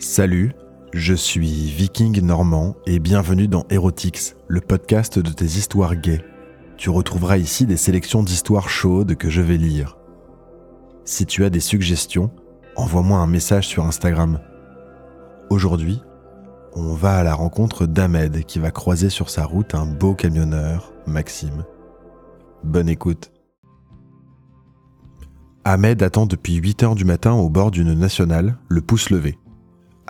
Salut, je suis Viking Normand et bienvenue dans Erotix, le podcast de tes histoires gays. Tu retrouveras ici des sélections d'histoires chaudes que je vais lire. Si tu as des suggestions, envoie-moi un message sur Instagram. Aujourd'hui, on va à la rencontre d'Ahmed qui va croiser sur sa route un beau camionneur, Maxime. Bonne écoute. Ahmed attend depuis 8 heures du matin au bord d'une nationale, le pouce levé.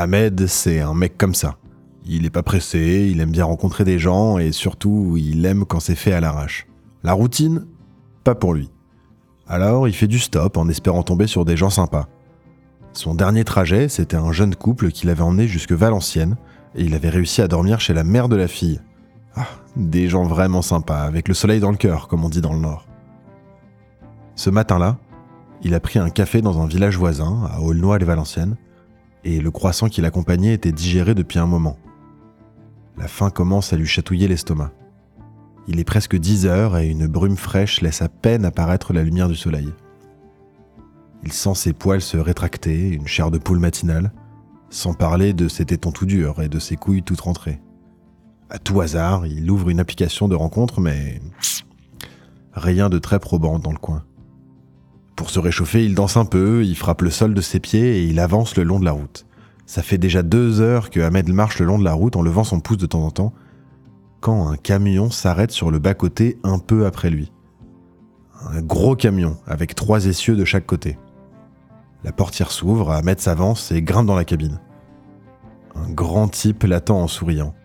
Ahmed, c'est un mec comme ça. Il est pas pressé, il aime bien rencontrer des gens et surtout, il aime quand c'est fait à l'arrache. La routine, pas pour lui. Alors, il fait du stop en espérant tomber sur des gens sympas. Son dernier trajet, c'était un jeune couple qui l'avait emmené jusque Valenciennes et il avait réussi à dormir chez la mère de la fille. Ah, des gens vraiment sympas, avec le soleil dans le cœur, comme on dit dans le Nord. Ce matin-là, il a pris un café dans un village voisin, à Aulnoy-les-Valenciennes, et le croissant qui l'accompagnait était digéré depuis un moment. La faim commence à lui chatouiller l'estomac. Il est presque 10 heures et une brume fraîche laisse à peine apparaître la lumière du soleil. Il sent ses poils se rétracter, une chair de poule matinale, sans parler de ses tétons tout durs et de ses couilles toutes rentrées. À tout hasard, il ouvre une application de rencontre, mais rien de très probant dans le coin. Pour se réchauffer, il danse un peu, il frappe le sol de ses pieds et il avance le long de la route. Ça fait déjà deux heures que Ahmed marche le long de la route en levant son pouce de temps en temps, quand un camion s'arrête sur le bas-côté un peu après lui. Un gros camion avec trois essieux de chaque côté. La portière s'ouvre, Ahmed s'avance et grimpe dans la cabine. Un grand type l'attend en souriant.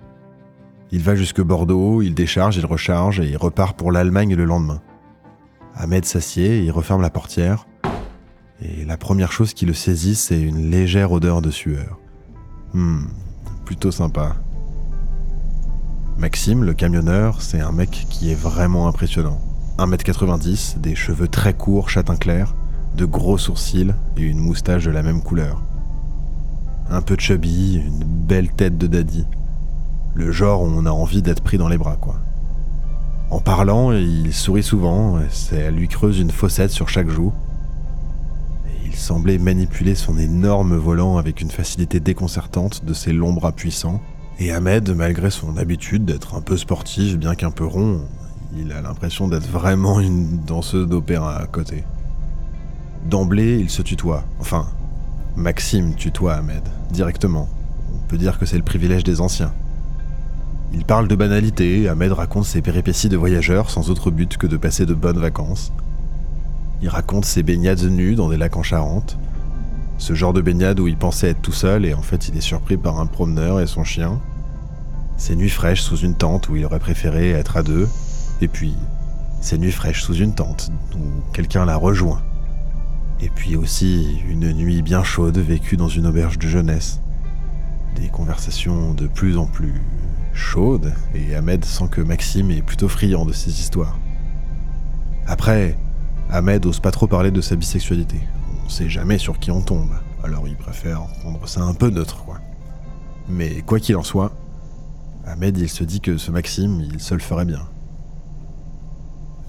Il va jusque Bordeaux, il décharge, il recharge et il repart pour l'Allemagne le lendemain. Ahmed s'assied, il referme la portière, et la première chose qui le saisit, c'est une légère odeur de sueur. Hmm, plutôt sympa. Maxime, le camionneur, c'est un mec qui est vraiment impressionnant. 1m90, des cheveux très courts, châtain clair, de gros sourcils et une moustache de la même couleur. Un peu chubby, une belle tête de daddy. Le genre où on a envie d'être pris dans les bras, quoi. En parlant, il sourit souvent, ça lui creuse une fossette sur chaque joue. Et il semblait manipuler son énorme volant avec une facilité déconcertante de ses longs bras puissants. Et Ahmed, malgré son habitude d'être un peu sportif, bien qu'un peu rond, il a l'impression d'être vraiment une danseuse d'opéra à côté. D'emblée, il se tutoie. Enfin, Maxime tutoie Ahmed, directement. On peut dire que c'est le privilège des anciens. Il parle de banalité, Ahmed raconte ses péripéties de voyageur sans autre but que de passer de bonnes vacances. Il raconte ses baignades nues dans des lacs en Charente. Ce genre de baignade où il pensait être tout seul et en fait il est surpris par un promeneur et son chien. Ses nuits fraîches sous une tente où il aurait préféré être à deux. Et puis, ses nuits fraîches sous une tente où quelqu'un l'a rejoint. Et puis aussi une nuit bien chaude vécue dans une auberge de jeunesse. Des conversations de plus en plus chaude, et Ahmed sent que Maxime est plutôt friand de ces histoires. Après, Ahmed ose pas trop parler de sa bisexualité. On sait jamais sur qui on tombe, alors il préfère rendre ça un peu neutre, quoi. Mais quoi qu'il en soit, Ahmed il se dit que ce Maxime, il se le ferait bien.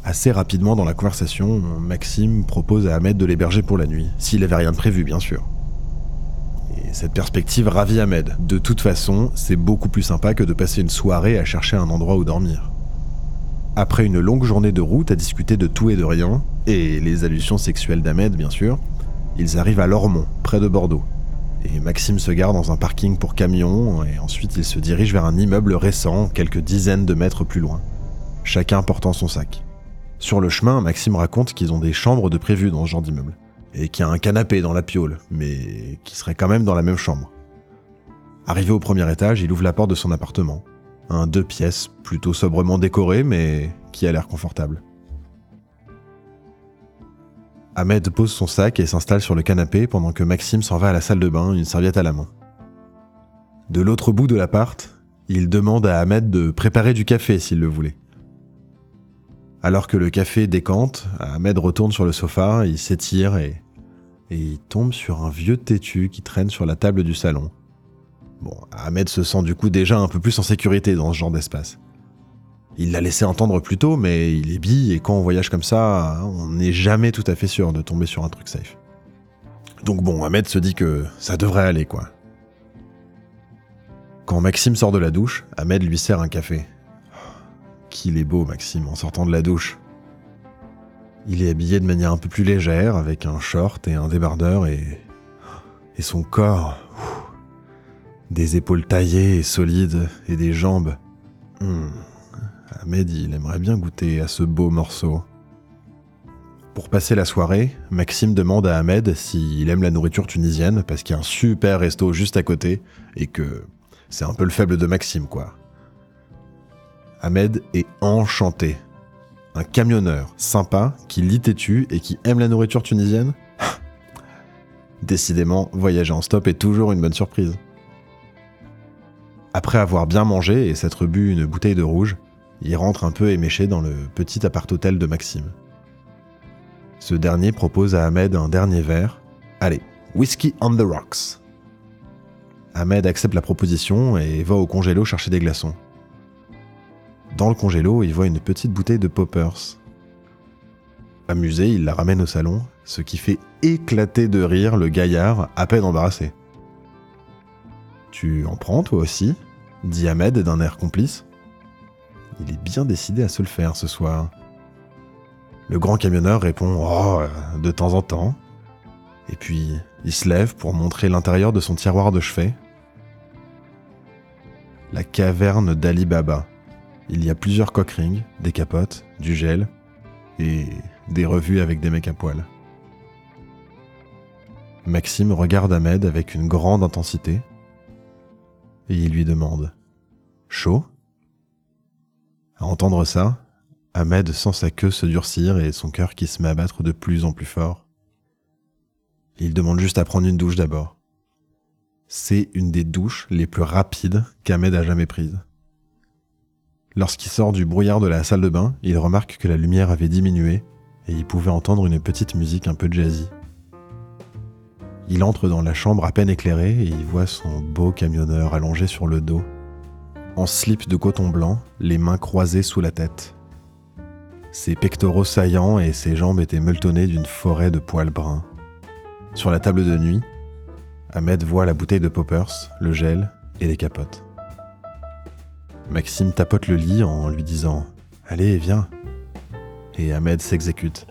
Assez rapidement dans la conversation, Maxime propose à Ahmed de l'héberger pour la nuit, s'il avait rien de prévu, bien sûr. Cette perspective ravit Ahmed. De toute façon, c'est beaucoup plus sympa que de passer une soirée à chercher un endroit où dormir. Après une longue journée de route à discuter de tout et de rien, et les allusions sexuelles d'Ahmed bien sûr, ils arrivent à Lormont, près de Bordeaux. Et Maxime se gare dans un parking pour camions, et ensuite il se dirige vers un immeuble récent, quelques dizaines de mètres plus loin, chacun portant son sac. Sur le chemin, Maxime raconte qu'ils ont des chambres de prévues dans ce genre d'immeuble et qui a un canapé dans la piole, mais qui serait quand même dans la même chambre. Arrivé au premier étage, il ouvre la porte de son appartement. Un deux pièces, plutôt sobrement décoré, mais qui a l'air confortable. Ahmed pose son sac et s'installe sur le canapé pendant que Maxime s'en va à la salle de bain, une serviette à la main. De l'autre bout de l'appart, il demande à Ahmed de préparer du café s'il le voulait. Alors que le café décante, Ahmed retourne sur le sofa, il s'étire et et il tombe sur un vieux têtu qui traîne sur la table du salon. Bon, Ahmed se sent du coup déjà un peu plus en sécurité dans ce genre d'espace. Il l'a laissé entendre plus tôt, mais il est bille et quand on voyage comme ça, on n'est jamais tout à fait sûr de tomber sur un truc safe. Donc bon, Ahmed se dit que ça devrait aller quoi. Quand Maxime sort de la douche, Ahmed lui sert un café. Qu'il est beau, Maxime, en sortant de la douche. Il est habillé de manière un peu plus légère, avec un short et un débardeur, et. et son corps. des épaules taillées et solides, et des jambes. Hmm. Ahmed, il aimerait bien goûter à ce beau morceau. Pour passer la soirée, Maxime demande à Ahmed s'il aime la nourriture tunisienne, parce qu'il y a un super resto juste à côté, et que c'est un peu le faible de Maxime, quoi. Ahmed est enchanté un camionneur sympa qui lit têtu et qui aime la nourriture tunisienne Décidément, voyager en stop est toujours une bonne surprise. Après avoir bien mangé et s'être bu une bouteille de rouge, il rentre un peu éméché dans le petit appart-hôtel de Maxime. Ce dernier propose à Ahmed un dernier verre. Allez, whisky on the rocks. Ahmed accepte la proposition et va au congélo chercher des glaçons. Dans le congélo, il voit une petite bouteille de poppers. Amusé, il la ramène au salon, ce qui fait éclater de rire le gaillard à peine embarrassé. Tu en prends toi aussi? dit Ahmed d'un air complice. Il est bien décidé à se le faire ce soir. Le grand camionneur répond Oh, de temps en temps. Et puis, il se lève pour montrer l'intérieur de son tiroir de chevet. La caverne d'Ali Baba. Il y a plusieurs coquerings, des capotes, du gel et des revues avec des mecs à poil. Maxime regarde Ahmed avec une grande intensité et il lui demande Chaud? À entendre ça, Ahmed sent sa queue se durcir et son cœur qui se met à battre de plus en plus fort. Il demande juste à prendre une douche d'abord. C'est une des douches les plus rapides qu'Ahmed a jamais prises. Lorsqu'il sort du brouillard de la salle de bain, il remarque que la lumière avait diminué et il pouvait entendre une petite musique un peu jazzy. Il entre dans la chambre à peine éclairée et il voit son beau camionneur allongé sur le dos, en slip de coton blanc, les mains croisées sous la tête. Ses pectoraux saillants et ses jambes étaient meultonnées d'une forêt de poils bruns. Sur la table de nuit, Ahmed voit la bouteille de poppers, le gel et les capotes. Maxime tapote le lit en lui disant Allez, viens. Et Ahmed s'exécute.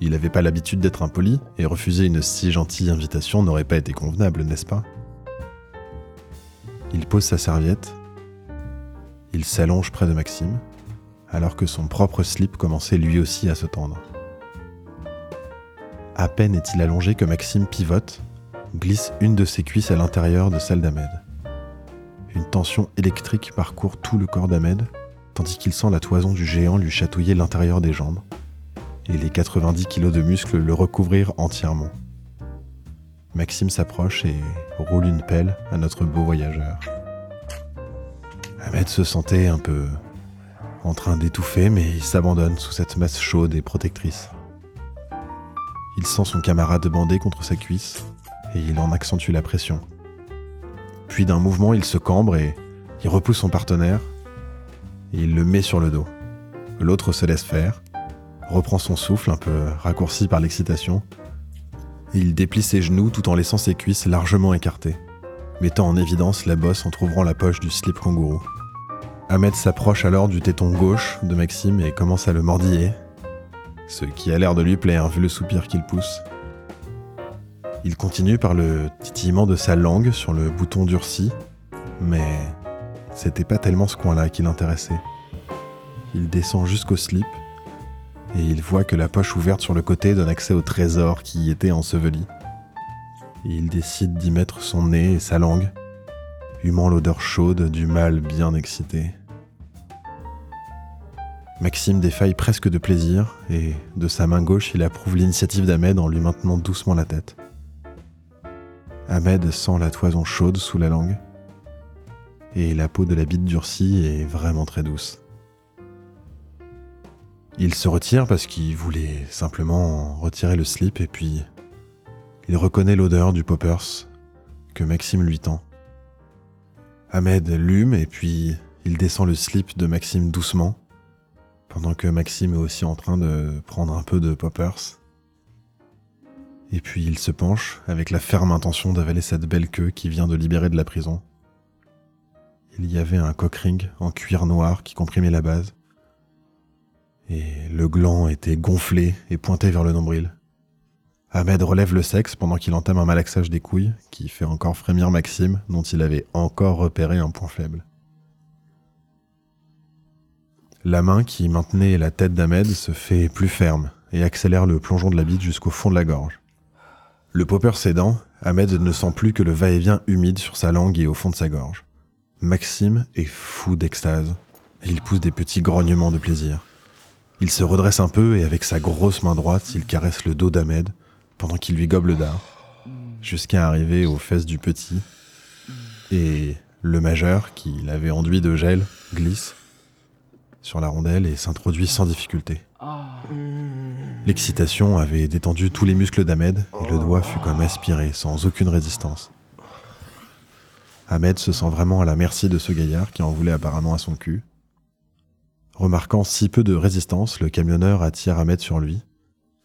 Il n'avait pas l'habitude d'être impoli, et refuser une si gentille invitation n'aurait pas été convenable, n'est-ce pas? Il pose sa serviette, il s'allonge près de Maxime, alors que son propre slip commençait lui aussi à se tendre. À peine est-il allongé que Maxime pivote, glisse une de ses cuisses à l'intérieur de celle d'Ahmed. Une tension électrique parcourt tout le corps d'Ahmed, tandis qu'il sent la toison du géant lui chatouiller l'intérieur des jambes, et les 90 kilos de muscles le recouvrir entièrement. Maxime s'approche et roule une pelle à notre beau voyageur. Ahmed se sentait un peu en train d'étouffer, mais il s'abandonne sous cette masse chaude et protectrice. Il sent son camarade bandé contre sa cuisse et il en accentue la pression. Puis d'un mouvement, il se cambre et il repousse son partenaire et il le met sur le dos. L'autre se laisse faire, reprend son souffle un peu raccourci par l'excitation, il déplie ses genoux tout en laissant ses cuisses largement écartées, mettant en évidence la bosse en trouvrant la poche du slip kangourou. Ahmed s'approche alors du téton gauche de Maxime et commence à le mordiller, ce qui a l'air de lui plaire vu le soupir qu'il pousse. Il continue par le titillement de sa langue sur le bouton durci, mais c'était pas tellement ce coin-là qui l'intéressait. Il descend jusqu'au slip et il voit que la poche ouverte sur le côté donne accès au trésor qui y était enseveli. Et il décide d'y mettre son nez et sa langue, humant l'odeur chaude du mâle bien excité. Maxime défaille presque de plaisir et de sa main gauche il approuve l'initiative d'Ahmed en lui maintenant doucement la tête. Ahmed sent la toison chaude sous la langue. Et la peau de la bite durcie est vraiment très douce. Il se retire parce qu'il voulait simplement retirer le slip et puis il reconnaît l'odeur du poppers que Maxime lui tend. Ahmed l'hume et puis il descend le slip de Maxime doucement pendant que Maxime est aussi en train de prendre un peu de poppers. Et puis il se penche avec la ferme intention d'avaler cette belle queue qui vient de libérer de la prison. il y avait un cockring en cuir noir qui comprimait la base. Et le gland était gonflé et pointé vers le nombril. Ahmed relève le sexe pendant qu'il entame un malaxage des couilles qui fait encore frémir Maxime dont il avait encore repéré un point faible. La main qui maintenait la tête d'Ahmed se fait plus ferme et accélère le plongeon de la bite jusqu'au fond de la gorge. Le popper cédant, Ahmed ne sent plus que le va-et-vient humide sur sa langue et au fond de sa gorge. Maxime est fou d'extase. Il pousse des petits grognements de plaisir. Il se redresse un peu et avec sa grosse main droite, il caresse le dos d'Ahmed pendant qu'il lui gobe le dard, jusqu'à arriver aux fesses du petit. Et le majeur, qui l'avait enduit de gel, glisse sur la rondelle et s'introduit sans difficulté. L'excitation avait détendu tous les muscles d'Ahmed et le doigt fut comme aspiré sans aucune résistance. Ahmed se sent vraiment à la merci de ce gaillard qui en voulait apparemment à son cul. Remarquant si peu de résistance, le camionneur attire Ahmed sur lui,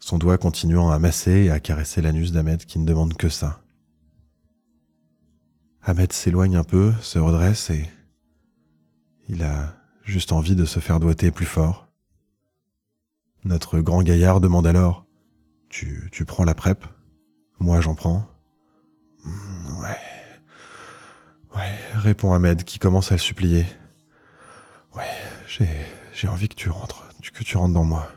son doigt continuant à masser et à caresser l'anus d'Ahmed qui ne demande que ça. Ahmed s'éloigne un peu, se redresse et il a juste envie de se faire doiter plus fort. Notre grand gaillard demande alors Tu, prends la PrEP? Moi j'en prends. Hmm, ouais. Ouais, répond Ahmed qui commence à le supplier. Ouais, j'ai, j'ai envie que tu rentres, que tu rentres dans moi.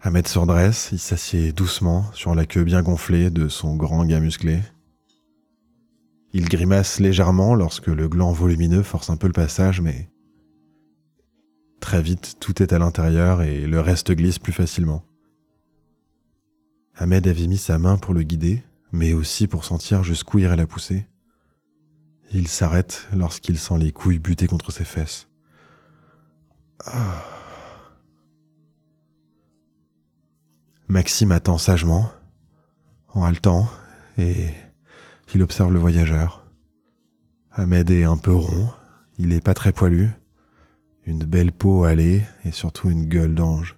Ahmed se redresse, il s'assied doucement sur la queue bien gonflée de son grand gars musclé. Il grimace légèrement lorsque le gland volumineux force un peu le passage, mais très vite tout est à l'intérieur et le reste glisse plus facilement. Ahmed avait mis sa main pour le guider, mais aussi pour sentir jusqu'où irait la poussée. Il s'arrête lorsqu'il sent les couilles buter contre ses fesses. Maxime attend sagement, en haletant, et il observe le voyageur. Ahmed est un peu rond, il est pas très poilu, une belle peau hâlée et surtout une gueule d'ange.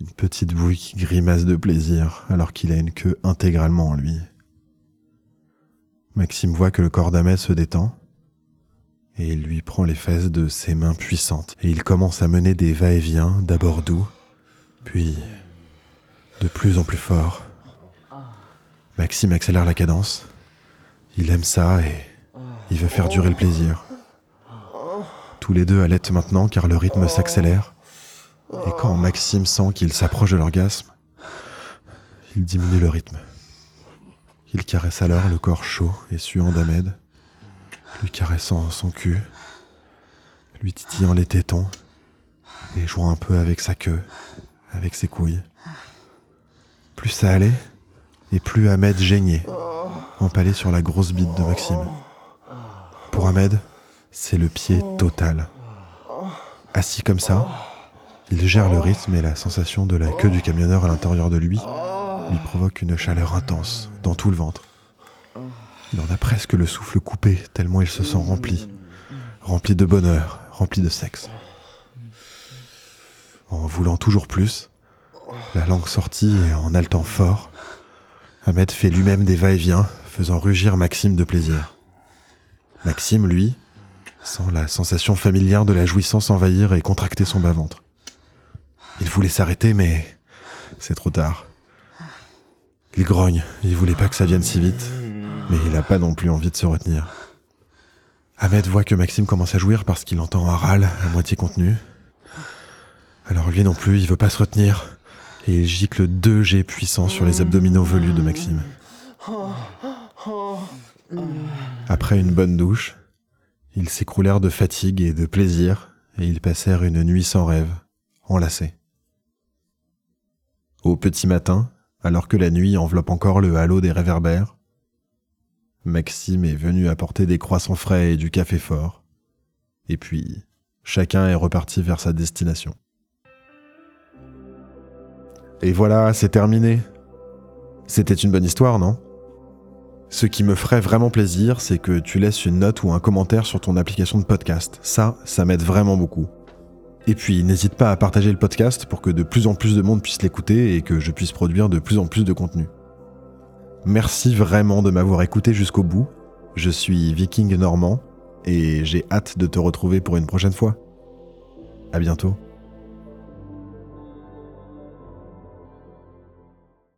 Une petite bouille qui grimace de plaisir alors qu'il a une queue intégralement en lui. Maxime voit que le corps d'Ahmed se détend et il lui prend les fesses de ses mains puissantes et il commence à mener des va-et-vient d'abord doux, puis de plus en plus fort. Maxime accélère la cadence. Il aime ça et il veut faire durer le plaisir. Tous les deux allaitent maintenant car le rythme s'accélère. Et quand Maxime sent qu'il s'approche de l'orgasme, il diminue le rythme. Il caresse alors le corps chaud et suant d'Ahmed, lui caressant son cul, lui titillant les tétons et jouant un peu avec sa queue, avec ses couilles. Plus ça allait, et plus Ahmed geignait, empalé sur la grosse bite de Maxime. Pour Ahmed, c'est le pied total. Assis comme ça, il gère le rythme et la sensation de la queue du camionneur à l'intérieur de lui lui provoque une chaleur intense dans tout le ventre. Il en a presque le souffle coupé tellement il se sent rempli, rempli de bonheur, rempli de sexe. En voulant toujours plus, la langue sortie et en haletant fort, Ahmed fait lui-même des va-et-vient, faisant rugir Maxime de plaisir. Maxime, lui, sent la sensation familière de la jouissance envahir et contracter son bas-ventre. Il voulait s'arrêter, mais c'est trop tard. Il grogne, il voulait pas que ça vienne si vite, mais il n'a pas non plus envie de se retenir. Ahmed voit que Maxime commence à jouir parce qu'il entend un râle à moitié contenu. Alors lui non plus, il veut pas se retenir, et il gicle deux jets puissants sur les abdominaux velus de Maxime. Après une bonne douche, ils s'écroulèrent de fatigue et de plaisir, et ils passèrent une nuit sans rêve, enlacés. Au petit matin, alors que la nuit enveloppe encore le halo des réverbères. Maxime est venu apporter des croissants frais et du café fort. Et puis, chacun est reparti vers sa destination. Et voilà, c'est terminé. C'était une bonne histoire, non? Ce qui me ferait vraiment plaisir, c'est que tu laisses une note ou un commentaire sur ton application de podcast. Ça, ça m'aide vraiment beaucoup. Et puis n'hésite pas à partager le podcast pour que de plus en plus de monde puisse l'écouter et que je puisse produire de plus en plus de contenu. Merci vraiment de m'avoir écouté jusqu'au bout. Je suis Viking Normand et j'ai hâte de te retrouver pour une prochaine fois. À bientôt.